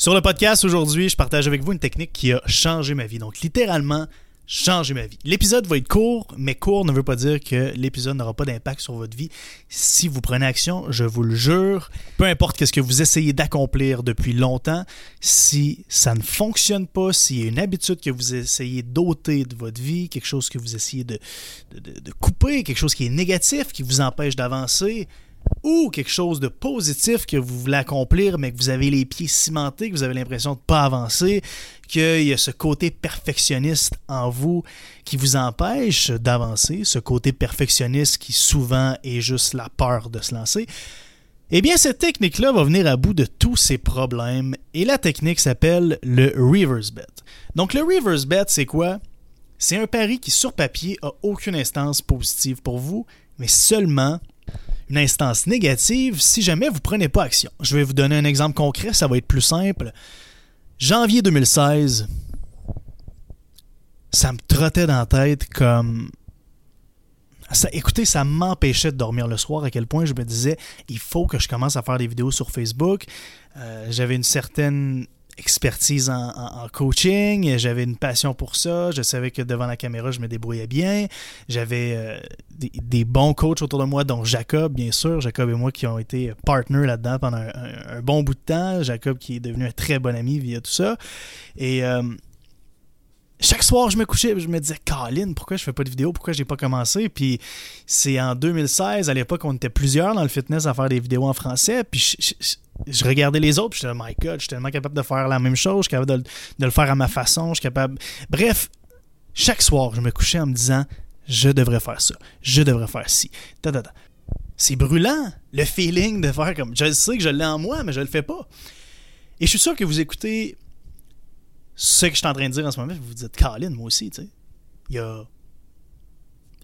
Sur le podcast aujourd'hui, je partage avec vous une technique qui a changé ma vie. Donc littéralement, changé ma vie. L'épisode va être court, mais court ne veut pas dire que l'épisode n'aura pas d'impact sur votre vie. Si vous prenez action, je vous le jure, peu importe ce que vous essayez d'accomplir depuis longtemps, si ça ne fonctionne pas, s'il y a une habitude que vous essayez d'ôter de votre vie, quelque chose que vous essayez de, de, de couper, quelque chose qui est négatif, qui vous empêche d'avancer, ou quelque chose de positif que vous voulez accomplir, mais que vous avez les pieds cimentés, que vous avez l'impression de ne pas avancer, qu'il y a ce côté perfectionniste en vous qui vous empêche d'avancer, ce côté perfectionniste qui souvent est juste la peur de se lancer, eh bien, cette technique-là va venir à bout de tous ces problèmes et la technique s'appelle le reverse bet. Donc, le reverse bet, c'est quoi? C'est un pari qui, sur papier, a aucune instance positive pour vous, mais seulement une instance négative si jamais vous prenez pas action. Je vais vous donner un exemple concret, ça va être plus simple. Janvier 2016, ça me trottait dans la tête comme écoutez, ça m'empêchait de dormir le soir à quel point je me disais il faut que je commence à faire des vidéos sur Facebook. Euh, J'avais une certaine expertise en, coaching, j'avais une passion pour ça, je savais que devant la caméra, je me débrouillais bien, j'avais euh, des, bons coachs autour de moi, dont Jacob, bien sûr, Jacob et moi qui ont été partners là-dedans pendant un, bon bout de temps, Jacob qui est devenu un très bon ami via tout ça, et... Euh, chaque soir, je me couchais je me disais, Colin, pourquoi je fais pas de vidéo? Pourquoi j'ai pas commencé? Puis c'est en 2016, à l'époque, on était plusieurs dans le fitness à faire des vidéos en français. Puis je, regardais les autres, j'étais, oh my god, je suis tellement capable de faire la même chose, je suis capable de, le faire à ma façon, je suis capable. Bref, chaque soir, je me couchais en me disant, je devrais faire ça, je devrais faire ci. C'est brûlant, le feeling de faire comme. Je sais que je l'ai en moi, mais je le fais pas. Et je suis sûr que vous écoutez ce que je suis en train de dire en ce moment, vous vous dites, Colin, moi aussi, tu sais. Il y a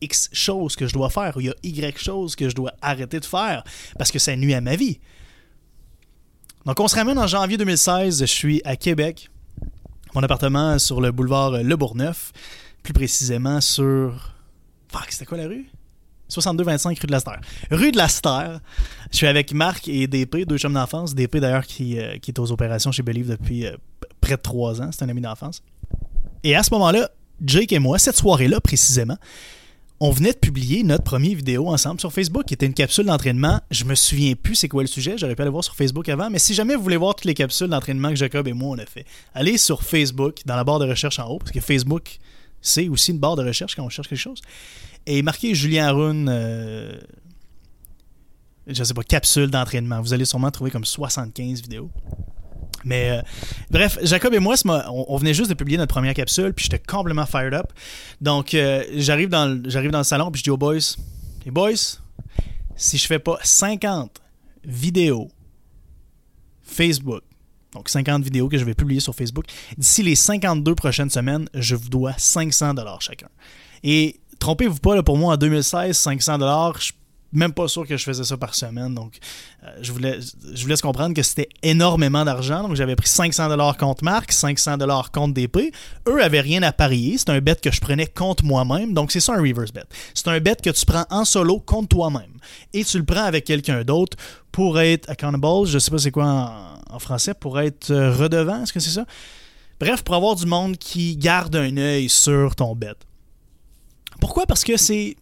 X choses que je dois faire ou il y a Y choses que je dois arrêter de faire parce que ça nuit à ma vie. Donc, on se ramène en janvier 2016. Je suis à Québec, mon appartement sur le boulevard Le Bourgneuf, plus précisément sur. Fuck, c'était quoi la rue? 62-25 rue de la Star. Rue de la Star. Je suis avec Marc et DP, deux chums d'enfance. DP d'ailleurs qui, euh, qui, est aux opérations chez Believe depuis euh, près de trois ans. C'est un ami d'enfance. Et à ce moment-là, Jake et moi, cette soirée-là précisément, on venait de publier notre première vidéo ensemble sur Facebook, qui était une capsule d'entraînement. Je me souviens plus c'est quoi le sujet, j'aurais pu aller voir sur Facebook avant, mais si jamais vous voulez voir toutes les capsules d'entraînement que Jacob et moi on a fait, allez sur Facebook, dans la barre de recherche en haut, parce que Facebook, c'est aussi une barre de recherche quand on cherche quelque chose. Et marquez Julien Arun, euh, je sais pas, capsule d'entraînement. Vous allez sûrement trouver comme 75 vidéos. Mais euh, bref, Jacob et moi, on, venait juste de publier notre première capsule, puis j'étais complètement fired up. Donc, euh, j'arrive dans, dans le salon, puis je dis aux boys, les boys, si je fais pas 50 vidéos Facebook, donc 50 vidéos que je vais publier sur Facebook, d'ici les 52 prochaines semaines, je vous dois 500 dollars chacun. Et trompez-vous pas, là, pour moi, en 2016, 500 dollars, je même pas sûr que je faisais ça par semaine. Donc, euh, je, voulais, je comprendre que c'était énormément d'argent. Donc, j'avais pris 500 dollars contre Marc, 500 dollars contre DP. Eux avaient rien à parier. C'est un bet que je prenais contre moi-même. Donc, c'est ça un reverse bet. C'est un bet que tu prends en solo contre toi-même. Et tu le prends avec quelqu'un d'autre pour être accountable. Je sais pas c'est quoi en, français. Pour être euh, redevant. Est-ce que c'est ça? Bref, pour avoir du monde qui garde un œil sur ton bet. Pourquoi? Parce que c'est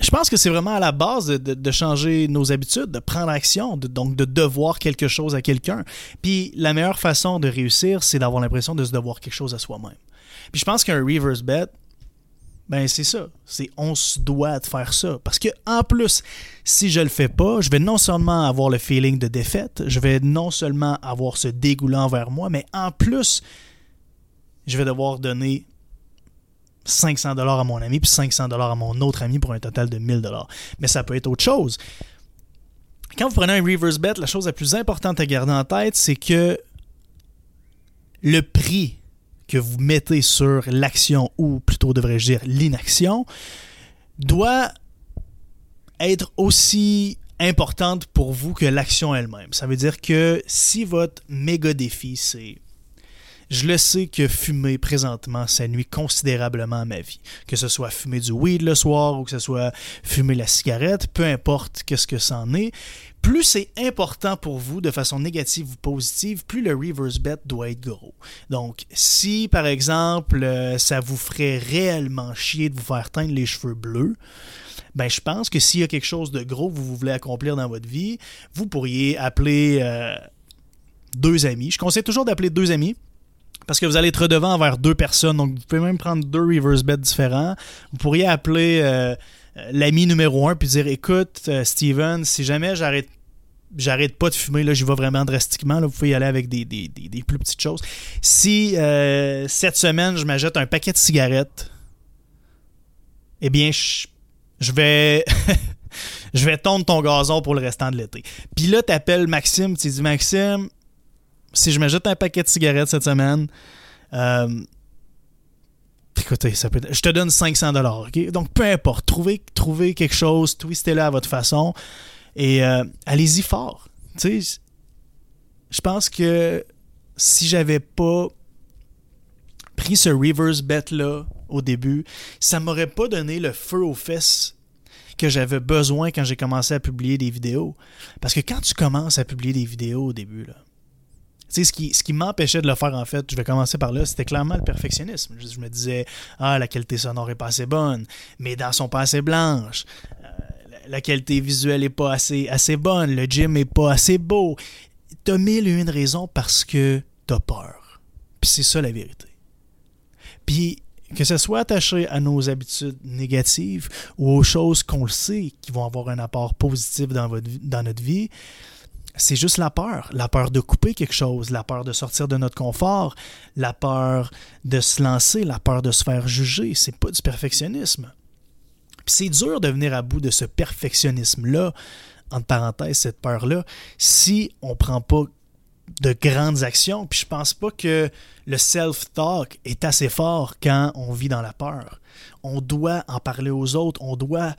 je pense que c'est vraiment à la base de, changer nos habitudes, de prendre action, donc de devoir quelque chose à quelqu'un. Puis la meilleure façon de réussir, c'est d'avoir l'impression de se devoir quelque chose à soi-même. Puis je pense qu'un reverse bet, ben c'est ça. C'est on se doit de faire ça. Parce que en plus, si je le fais pas, je vais non seulement avoir le feeling de défaite, je vais non seulement avoir ce dégoût envers moi, mais en plus, je vais devoir donner 500 dollars à mon ami puis 500 dollars à mon autre ami pour un total de 1000 dollars. Mais ça peut être autre chose. Quand vous prenez un reverse bet, la chose la plus importante à garder en tête, c'est que le prix que vous mettez sur l'action, ou plutôt devrais-je dire l'inaction, doit être aussi importante pour vous que l'action elle-même. Ça veut dire que si votre méga défi, c'est je le sais que fumer présentement, ça nuit considérablement à ma vie. Que ce soit fumer du weed le soir ou que ce soit fumer la cigarette, peu importe qu'est-ce que c'en est. plus c'est important pour vous de façon négative ou positive, plus le reverse bet doit être gros. Donc, si par exemple, euh, ça vous ferait réellement chier de vous faire teindre les cheveux bleus, ben je pense que s'il y a quelque chose de gros que vous voulez accomplir dans votre vie, vous pourriez appeler euh, deux amis. Je conseille toujours d'appeler deux amis. Parce que vous allez être redevant envers deux personnes. Donc, vous pouvez même prendre deux reverse bets différents. Vous pourriez appeler euh, l'ami numéro un puis dire Écoute, euh, Steven, si jamais j'arrête j'arrête pas de fumer, là, j'y vais vraiment drastiquement. Là, vous pouvez y aller avec des, plus petites choses. Si cette semaine, je m'achète un paquet de cigarettes, eh bien, je, je vais je tondre ton gazon pour le restant de l'été. Puis là, tu appelles Maxime, tu dis Maxime, si je m'ajoute un paquet de cigarettes cette semaine, euh, écoutez, ça peut je te donne 500 dollars. Donc peu importe, trouvez, quelque chose, twistez-le à votre façon et euh, allez-y fort. Tu sais, je pense que si j'avais pas pris ce reverse bet là au début, ça m'aurait pas donné le feu aux fesses que j'avais besoin quand j'ai commencé à publier des vidéos. Parce que quand tu commences à publier des vidéos au début, là, ce qui, ce qui m'empêchait de le faire, en fait, je vais commencer par là, c'était clairement le perfectionnisme. Je, me disais, ah, la qualité sonore est pas assez bonne, mes dents sont pas assez blanches, euh, la, qualité visuelle est pas assez, assez bonne, le gym est pas assez beau. T'as mille et une raisons parce que t'as peur. Puis c'est ça la vérité. Puis que ce soit attaché à nos habitudes négatives ou aux choses qu'on le sait qui vont avoir un apport positif dans notre vie, c'est juste la peur. La peur de couper quelque chose, la peur de sortir de notre confort, la peur de se lancer, la peur de se faire juger. C'est pas du perfectionnisme. c'est dur de venir à bout de ce perfectionnisme-là, entre parenthèses, cette peur-là, si on prend pas de grandes actions. Puis je pense pas que le self-talk est assez fort quand on vit dans la peur. On doit en parler aux autres, on doit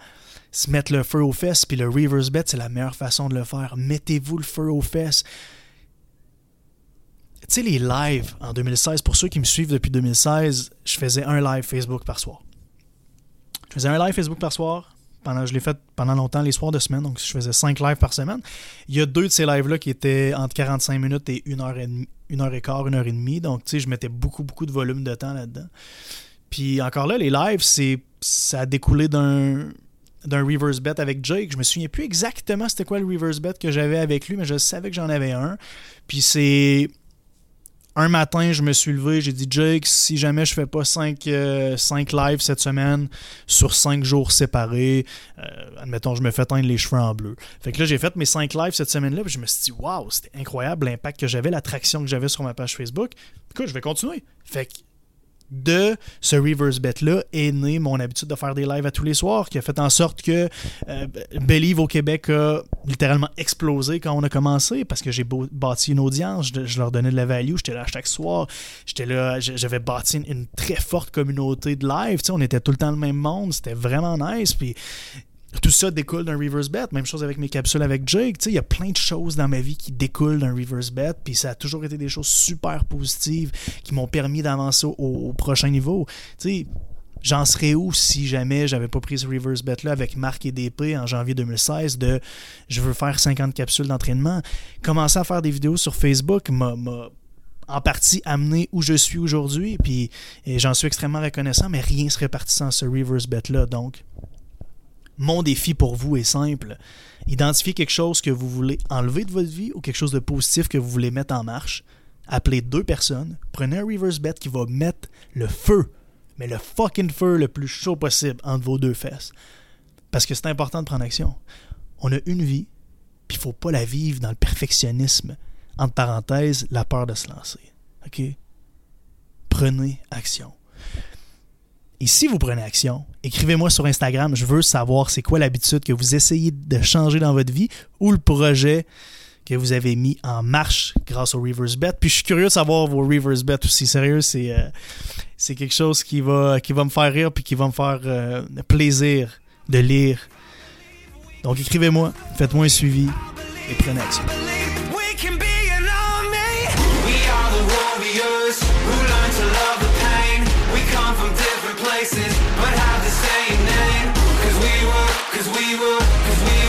se mettre le feu aux fesses, puis le reverse bet, c'est la meilleure façon de le faire. Mettez-vous le feu aux fesses. Tu sais, les lives en 2016, pour ceux qui me suivent depuis 2016, je faisais un live Facebook par soir. Je faisais un live Facebook par soir, pendant, je l'ai fait pendant longtemps les soirs de semaine, donc je faisais 5 lives par semaine. Il y a deux de ces lives-là qui étaient entre 45 minutes et 1 heure et, demie, une heure et quart, une heure et demie. Donc, tu sais, je mettais beaucoup, beaucoup de volume de temps là-dedans. Puis encore là, les lives, c'est ça a découlé d'un d'un reverse bet avec Jake. Je me souviens plus exactement c'était quoi le reverse bet que j'avais avec lui, mais je savais que j'en avais un. Puis c'est un matin, je me suis levé, j'ai dit Jake, si jamais je fais pas 5 euh, lives cette semaine sur 5 jours séparés, euh, admettons, je me fais teindre les cheveux en bleu. Fait que là, j'ai fait mes 5 lives cette semaine-là, puis je me suis dit, waouh, c'était incroyable l'impact que j'avais, l'attraction que j'avais sur ma page Facebook. Écoute, je vais continuer. Fait que de ce reverse bet-là est né mon habitude de faire des lives à tous les soirs, qui a fait en sorte que euh, Believe au Québec a littéralement explosé quand on a commencé, parce que j'ai bâti une audience, je, leur donnais de la value, j'étais là chaque soir, j'étais là, j'avais bâti une, très forte communauté de live, on était tout le temps le même monde, c'était vraiment nice, puis tout ça découle d'un reverse bet. Même chose avec mes capsules avec Jake. Il y a plein de choses dans ma vie qui découlent d'un reverse bet. Puis ça a toujours été des choses super positives qui m'ont permis d'avancer au, prochain niveau. J'en serais où si jamais j'avais pas pris ce reverse bet-là avec Marc et DP en janvier 2016 de je veux faire 50 capsules d'entraînement. Commencer à faire des vidéos sur Facebook m'a en partie amené où je suis aujourd'hui. Puis j'en suis extrêmement reconnaissant, mais rien serait parti sans ce reverse bet-là. Donc, mon défi pour vous est simple. Identifiez quelque chose que vous voulez enlever de votre vie ou quelque chose de positif que vous voulez mettre en marche. Appelez deux personnes. Prenez un reverse bet qui va mettre le feu, mais le fucking feu le plus chaud possible entre vos deux fesses. Parce que c'est important de prendre action. On a une vie, puis il faut pas la vivre dans le perfectionnisme. Entre parenthèses, la peur de se lancer. OK? Prenez action. Et si vous prenez action, écrivez-moi sur Instagram. Je veux savoir c'est quoi l'habitude que vous essayez de changer dans votre vie ou le projet que vous avez mis en marche grâce au reverse bet. Puis je suis curieux de savoir vos reverse bets aussi. Sérieux, c'est euh, c'est quelque chose qui va, qui va me faire rire puis qui va me faire euh, plaisir de lire. Donc écrivez-moi, faites-moi un suivi et prenez action. We were, cause we were, cause we